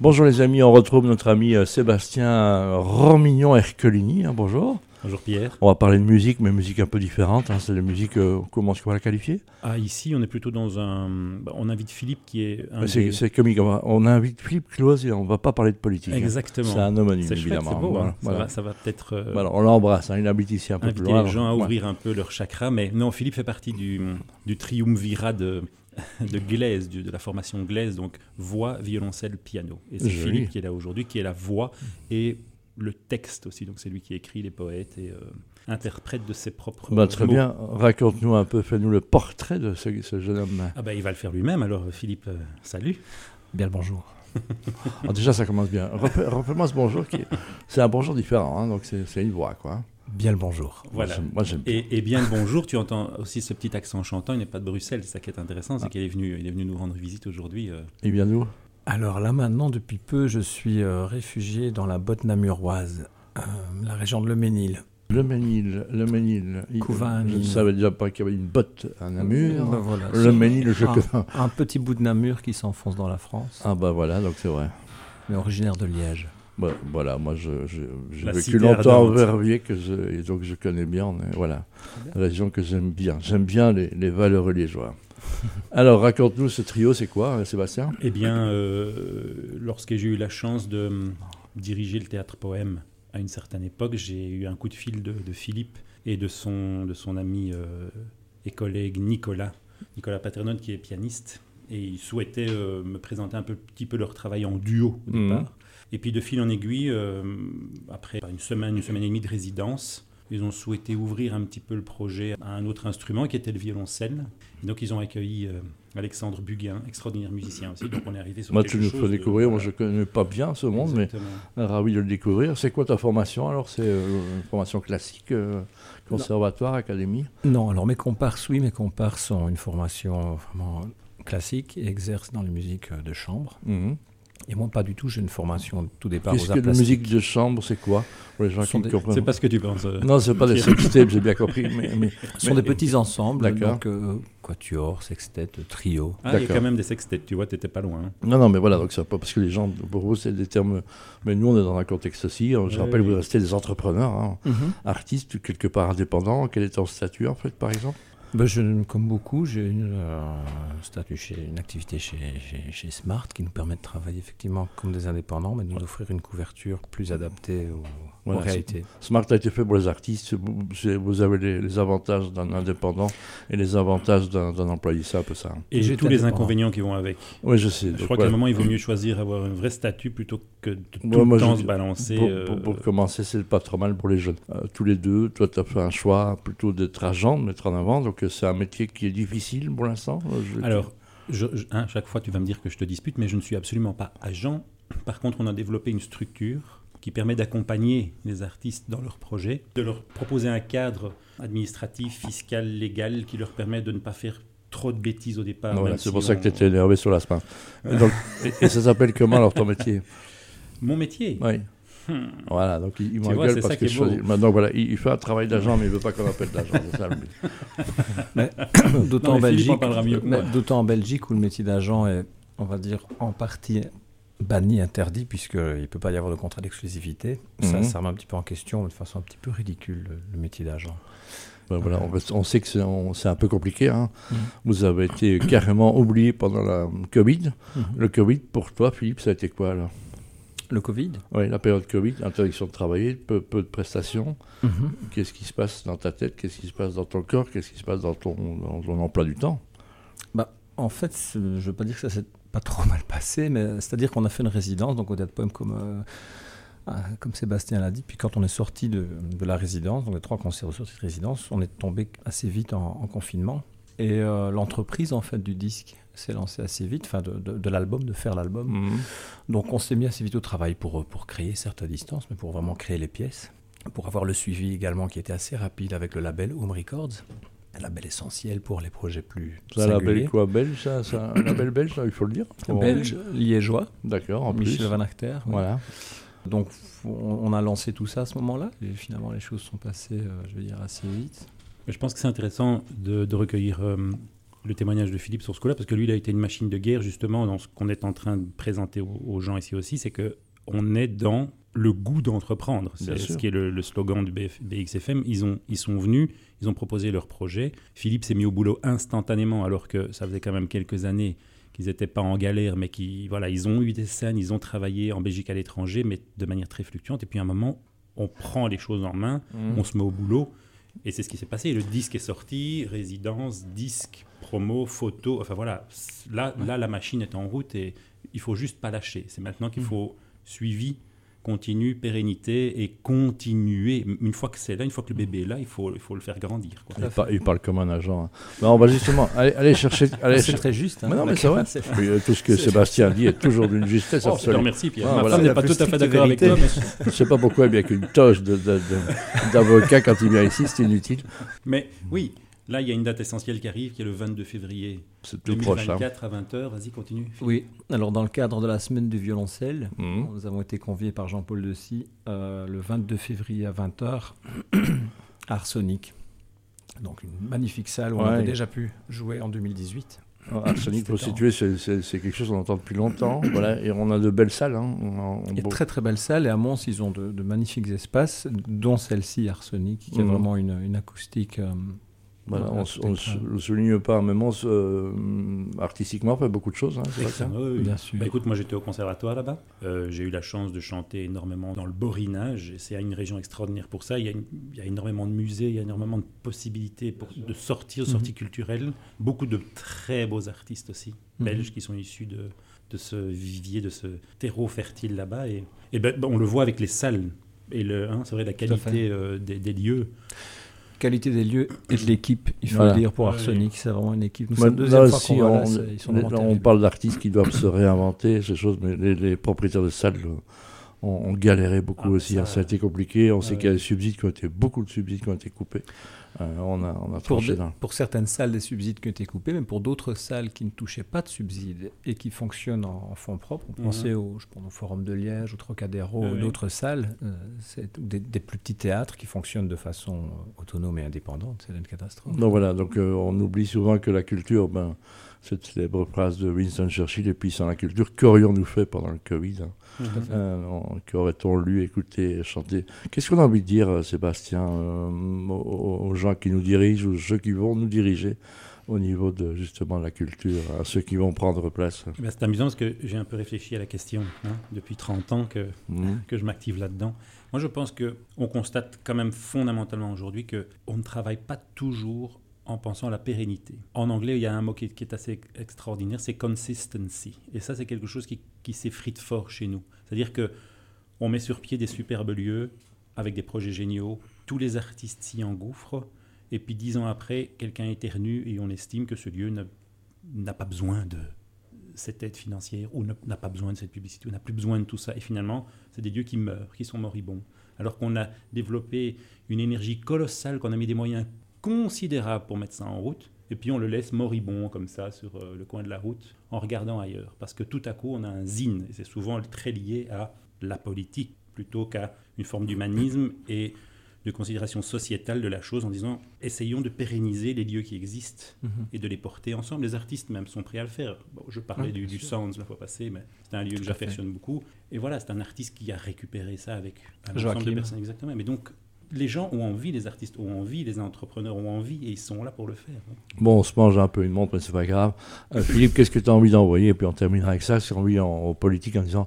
Bonjour les amis, on retrouve notre ami euh, Sébastien Romignon Ercolini. Hein, bonjour. Bonjour Pierre. On va parler de musique, mais musique un peu différente. hein, c'est la musique, euh, comment est-ce qu'on va la qualifier? Ah, ici, on est plutôt dans un. bah, on invite Philippe qui est un. C'est des- c'est comique. On, va- on invite Philippe Cloise et on va pas parler de politique. hein. Exactement. C'est un homonyme, C'est chouette, évidemment. c'est beau. Voilà, hein. Ça, va, ça va peut-être euh, Voilà, on l'embrasse, il habite ici un peu plus loin. les gens à Ouais. ouvrir un peu leur chakra. Mais non, Philippe fait partie du, du triumvirat de, de Glaise, de la formation Glaise, donc voix, violoncelle, piano. Et c'est. Philippe qui est là aujourd'hui, qui est la voix et le texte aussi. Donc c'est lui qui écrit les poètes et euh, interprète de ses propres Bah, très mots. bien, raconte-nous un peu, fais-nous le portrait de ce, ce jeune homme. Ah bah il va le faire lui-même. Alors Philippe, euh, salut. Bien le bonjour. Alors, déjà, ça commence bien. Refais- Refais-moi ce bonjour, qui c'est un bonjour différent, hein, donc c'est c'est une voix, quoi. Bien le bonjour. Voilà. Moi, j'aime- Moi, j'aime bien. Et, et bien le bonjour, tu entends aussi ce petit accent chantant, il n'est pas de Bruxelles, c'est ça qui est intéressant, c'est Ah. qu'il est venu, il est venu nous rendre visite aujourd'hui. euh. Et bien nous Alors là maintenant, depuis peu, je suis euh, réfugié dans la botte namuroise, euh, la région de Le Ménil. Le Ménil, le Ménil. il- Couvain, Je ne savais déjà pas qu'il y avait une botte à Namur. Ben voilà, Le Ménil, je un, un petit bout de Namur qui s'enfonce dans la France, Ah bah voilà, donc c'est vrai. mais originaire de Liège. Bah, voilà, moi j'ai vécu longtemps au ardente. Verviers, que je, et donc je connais bien. est- voilà, région que j'aime bien. J'aime bien les, les valeureux liégeois. Alors raconte-nous ce trio, c'est quoi, euh, Sébastien? Eh bien, euh, lorsque j'ai eu la chance de hum, diriger le théâtre poème à une certaine époque, j'ai eu un coup de fil de, de Philippe et de son, de son ami euh, et collègue Nicolas, Nicolas Paternone qui est pianiste. Et ils souhaitaient euh, me présenter un peu, petit peu leur travail en duo au Mhm. départ. Et puis de fil en aiguille, euh, après une semaine, une semaine et demie de résidence, ils ont souhaité ouvrir un petit peu le projet à un autre instrument qui était le violoncelle. Et donc ils ont accueilli euh, Alexandre Buguin, extraordinaire musicien aussi. Donc on est arrivé sur Moi, quelque tu nous fais de- découvrir. Moi, voilà. je connais pas bien ce monde, mais Exactement. ravi de le découvrir. C'est quoi ta formation Alors, c'est euh, une formation classique, euh, conservatoire, académie? Non, alors mes comparses, oui, mes comparses ont une formation vraiment classique et exercent dans les musiques euh, de chambre. Mhm. Et moi, pas du tout, j'ai une formation tout départ Qu'est-ce que la musique de chambre, c'est quoi Pour les gens Ce qui sont ne des- comprennent C'est pas ce que tu penses. euh. Non, c'est pas des sextapes, j'ai bien compris. Mais, mais- Ce sont des petits ensembles, D'accord. donc euh, quatuor, sextet, trio. Ah, il y a quand même des sextets, tu vois, t'étais pas loin. hein. Non, non, mais voilà, donc c'est pas parce que les gens, pour vous, c'est des termes. Mais nous, on est dans un contexte aussi. Je Ouais, rappelle, vous restez des entrepreneurs, hein, artistes, quelque part indépendants. Quel est ton statut, en fait, par exemple? Ben, je, comme beaucoup, j'ai une, euh, statut chez, une activité chez, chez, chez Smart qui nous permet de travailler effectivement comme des indépendants, mais de nous offrir une couverture plus adaptée aux, Voilà. Smart a été fait pour les artistes. Vous, avez les, les avantages d'un indépendant et les avantages d'un employé. C'est un peu ça. Et J'étais tous les inconvénients qui vont avec. Oui, je sais. Je donc crois qu'à un moment, il vaut mieux choisir avoir un vrai statut plutôt que de tout Ouais, moi, le temps je- se balancer. Pour, euh, pour- pour commencer, c'est pas trop mal pour les jeunes. Euh, tous les deux, toi, tu as fait un choix plutôt d'être agent, de mettre en avant. Donc, euh, c'est un métier qui est difficile pour l'instant. Alors, je- je- hein, chaque fois, tu vas me dire que je te dispute, mais je ne suis absolument pas agent. Par contre, on a développé une structure qui permet d'accompagner les artistes dans leurs projets, de leur proposer un cadre administratif, fiscal, légal qui leur permet de ne pas faire trop de bêtises au départ. Voilà, c'est si pour ça que on- tu étais énervé sur la. Et, donc, et, et ça s'appelle comment alors ton métier? Mon métier? Oui. Hmm. Voilà, donc il, il m'engueule parce que je choisis. Maintenant, voilà, il, il fait un travail d'agent, mais il veut pas qu'on appelle d'agent. D'autant en Belgique, en Belgique où le métier d'agent est, on va dire, en partie banni, interdit, puisqu'il ne peut pas y avoir de contrat d'exclusivité. Ça, Mhm. ça remet un petit peu en question, de façon un petit peu ridicule, le, le métier d'agent. Ben voilà, on, on sait que c'est un peu compliqué. hein. Mhm. Vous avez été carrément oublié pendant la Covid. Mhm. Le Covid, pour toi, Philippe, ça a été quoi alors? Le Covid? Oui, la période Covid, interdiction de travailler, peu, peu de prestations. Qu'est-ce qui se passe dans ta tête? Qu'est-ce qui se passe dans ton corps? Qu'est-ce qui se passe dans ton, dans ton emploi du temps? Bah, en fait, je ne veux pas dire que ça s'est pas trop mal passé, mais c'est-à-dire qu'on a fait une résidence, donc au Théâtre Poème, comme, euh, ah, comme Sébastien l'a dit. Puis quand on est sorti de, de la résidence, donc les trois concerts de sortie de résidence, on est tombé assez vite en, en confinement. Et euh, l'entreprise, en fait, du disque s'est lancée assez vite, enfin, de, de- de l'album, de faire l'album. Donc on s'est mis assez vite au travail pour, pour créer, certes à distance, mais pour vraiment créer les pièces. Pour avoir le suivi également qui était assez rapide avec le label Home Records. Un label essentiel pour les projets plus C'est un label quoi Belge ça, c'est un label belge, ça, il faut le dire Belge, liégeois, D'accord, en plus. Michel Van Achter. oui. Voilà. Donc on, a lancé tout ça à ce moment-là. Et finalement, les choses sont passées, euh, je veux dire, assez vite. Mais Je pense que c'est intéressant de, de recueillir euh, le témoignage de Philippe sur ce coup-là, parce que lui, il a été une machine de guerre, justement, dans ce qu'on est en train de présenter aux, aux gens ici aussi, c'est que on est dans le goût d'entreprendre. C'est ce qui est le, le slogan du BF BXFM. Ils, ont, ils sont venus, ils ont proposé leur projet. Philippe s'est mis au boulot instantanément, alors que ça faisait quand même quelques années qu'ils n'étaient pas en galère, mais qui, voilà, ils ont eu des scènes, ils ont travaillé en Belgique à l'étranger, mais de manière très fluctuante. Et puis à un moment, on prend les choses en main, Mhm. on se met au boulot. Et c'est ce qui s'est passé. Le disque est sorti, résidence, disque, promo, photo. Enfin voilà, là, là la machine est en route et il faut juste pas lâcher. C'est maintenant qu'il faut suivi, continu, pérennité et continuer. Une fois que c'est là, une fois que le bébé est là, il faut, il faut le faire grandir. quoi. Il, par- il parle comme un agent. hein. Non, on va justement aller, aller chercher. aller C'est cher- très juste. hein. Mais non, mais La c'est vrai. c'est- Oui, tout ce que Sébastien dit est toujours d'une justesse Oh, je te absolue. remercie, Pierre. Ah, Ma voilà. femme n'est La pas plus tout à fait stricte d'accord avec toi, vérité. mais, Je ne sais pas pourquoi, bien qu'une de- d'avocat quand il vient ici, c'est inutile. mais oui, là, il y a une date essentielle qui arrive, qui est le 22 février C'est tout proche. hein. 2024 à 20h. Vas-y, continue. Oui, alors dans le cadre de la semaine du violoncelle, Mhm. nous avons été conviés par Jean-Paul Dessy euh, le 22 février à 20h à Arsenic. Donc une magnifique salle où on avait déjà pu jouer en 2018. Alors, Arsenic, pour situer, c'est- quelque chose qu'on entend depuis longtemps. voilà, et on a de belles salles. hein. On a- on Il y a beau- de très très belles salles et à Mons ils ont de, de magnifiques espaces, dont celle-ci Arsenic, qui a Mhm. vraiment une, une acoustique. euh, voilà, voilà, on ne le souligne pas, mais on euh, artistiquement, on fait beaucoup de choses. hein. Oui, oui. Bien sûr. Bah, écoute, moi j'étais au conservatoire là-bas. Euh, j'ai eu la chance de chanter énormément dans le Borinage. C'est une région extraordinaire pour ça. Il y, a une- il y a énormément de musées, il y a énormément de possibilités pour, de sortir, de sorties culturelles. Beaucoup de très beaux artistes aussi, Mhm. belges, qui sont issus de, de ce vivier, de ce terreau fertile là-bas. Et, et ben, on le voit avec les salles. Et le, hein, c'est vrai, la qualité euh, des, des lieux. Qualité des lieux et de l'équipe, il faut Voilà. le dire pour Arsenic, c'est vraiment une équipe. Nous là deuxième fois va là, on, ils sont on parle d'artistes qui doivent se réinventer, ces choses, mais les, les propriétaires de salles euh, ont, ont galéré beaucoup Ah, aussi. ça, hein. Ça, a été compliqué. On sait qu'il y a des subsides qui ont été, beaucoup de subsides qui ont été coupés. Euh, on a, on a pour, pour certaines salles, des subsides qui ont été coupés, mais pour d'autres salles qui ne touchaient pas de subsides et qui fonctionnent en, en fonds propres, on Mhm. pensait au, je pense, au Forum de Liège, au Trocadéro, Oui, ou oui. d'autres salles, euh, des, des plus petits théâtres qui fonctionnent de façon autonome et indépendante, c'est une catastrophe. Donc voilà, donc euh, on oublie souvent que la culture, ben, cette célèbre phrase de Winston Churchill, et puis sans la culture, qu'aurions-nous fait pendant le Covid hein? Euh, on- Qu'aurait-on lu, écouté, chanté? Qu'est-ce qu'on a envie de dire, Sébastien, euh, aux, aux gens qui nous dirigent, ou ceux qui vont nous diriger au niveau de justement la culture, à ceux qui vont prendre place Eh ben, c'est amusant parce que j'ai un peu réfléchi à la question hein, depuis 30 ans que Mhm. que je m'active là-dedans. Moi, je pense que on constate quand même fondamentalement aujourd'hui que on ne travaille pas toujours en pensant à la pérennité. En anglais, il y a un mot qui est, qui est assez extraordinaire, c'est consistency. Et ça, c'est quelque chose qui, qui s'effrite fort chez nous. C'est-à-dire que on met sur pied des superbes lieux avec des projets géniaux. Tous les artistes s'y engouffrent. Et puis dix ans après, quelqu'un éternue et on estime que ce lieu n'a- pas besoin de cette aide financière ou n'a pas besoin de cette publicité ou n'a plus besoin de tout ça. Et finalement, c'est des lieux qui meurent, qui sont moribonds. Alors qu'on a développé une énergie colossale, qu'on a mis des moyens considérables pour mettre ça en route, et puis on le laisse moribond comme ça sur euh, le coin de la route en regardant ailleurs. Parce que tout à coup, on a un zine, et c'est souvent très lié à la politique plutôt qu'à une forme d'humanisme et de considération sociétale de la chose en disant essayons de pérenniser les lieux qui existent Mhm. et de les porter ensemble. Les artistes même sont prêts à le faire. Bon, je parlais Ouais, du, du. Sounds la fois passée, mais c'est un lieu Tout que j'affectionne beaucoup. Et voilà, c'est un artiste qui a récupéré ça avec un ensemble Joachim. de personnes. Exactement. Mais donc, les gens ont envie, les artistes ont envie, les entrepreneurs ont envie, et ils sont là pour le faire. Bon, on se mange un peu une montre, mais c'est pas grave. Euh, Philippe, qu'est-ce que tu as envie d'envoyer? Et puis on terminera avec ça, c'est envie en, en politique en disant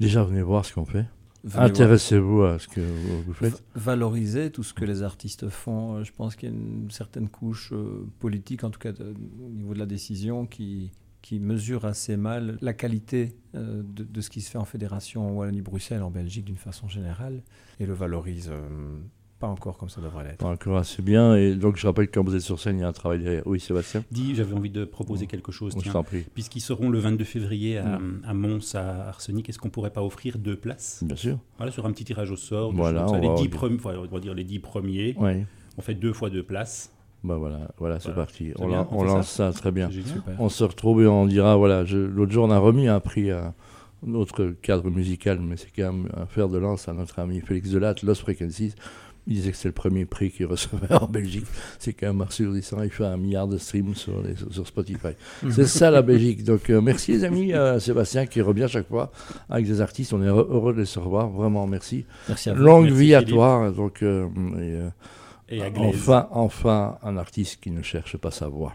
déjà venez voir ce qu'on fait. Intéressez-vous à ce que vous faites. Valoriser tout ce que les artistes font. Euh, Je pense qu'il y a une certaine couche euh, politique, en tout cas de- au niveau de la décision, qui, qui mesure assez mal la qualité euh, de, de ce qui se fait en fédération Wallonie-Bruxelles, en Belgique d'une façon générale, et le valorise euh, pas encore comme ça devrait l'être. Pas encore assez bien. Et donc je rappelle que quand vous êtes sur scène, il y a un travail derrière. Oui, Sébastien? Dis, j'avais envie de proposer quelque chose. On tiens. s'en prie. Puisqu'ils seront le 22 février à, à Mons, à Arsenic, est-ce qu'on pourrait pas offrir deux places? Bien sûr. Voilà, sur un petit tirage au sort. Voilà, on les, va dix dire. premi- enfin, on va dire les dix premiers. Oui. On fait deux fois deux places. Bah voilà, voilà, c'est Voilà. parti. C'est On, bien, lan- on on fait lance ça. très bien. On se retrouve et on dira voilà, je- l'autre jour on a remis un prix à notre cadre musical, mais c'est quand même un fer de lance à notre ami Félix Delatte, Los Frequencies. Il disait que c'est le premier prix qu'il recevait en Belgique. C'est même assourdissant. Il fait un milliard de streams sur, les, sur Spotify. C'est ça la Belgique. Donc euh, merci les amis, euh, Sébastien qui revient chaque fois avec des artistes. On est heureux de les revoir. Vraiment merci. Merci à vous. Longue Merci, vie à toi. Donc, euh, et, Et à Glaise. enfin, enfin un artiste qui ne cherche pas sa voix.